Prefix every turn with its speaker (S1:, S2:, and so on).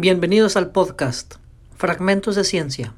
S1: Bienvenidos al podcast Fragmentos de Ciencia.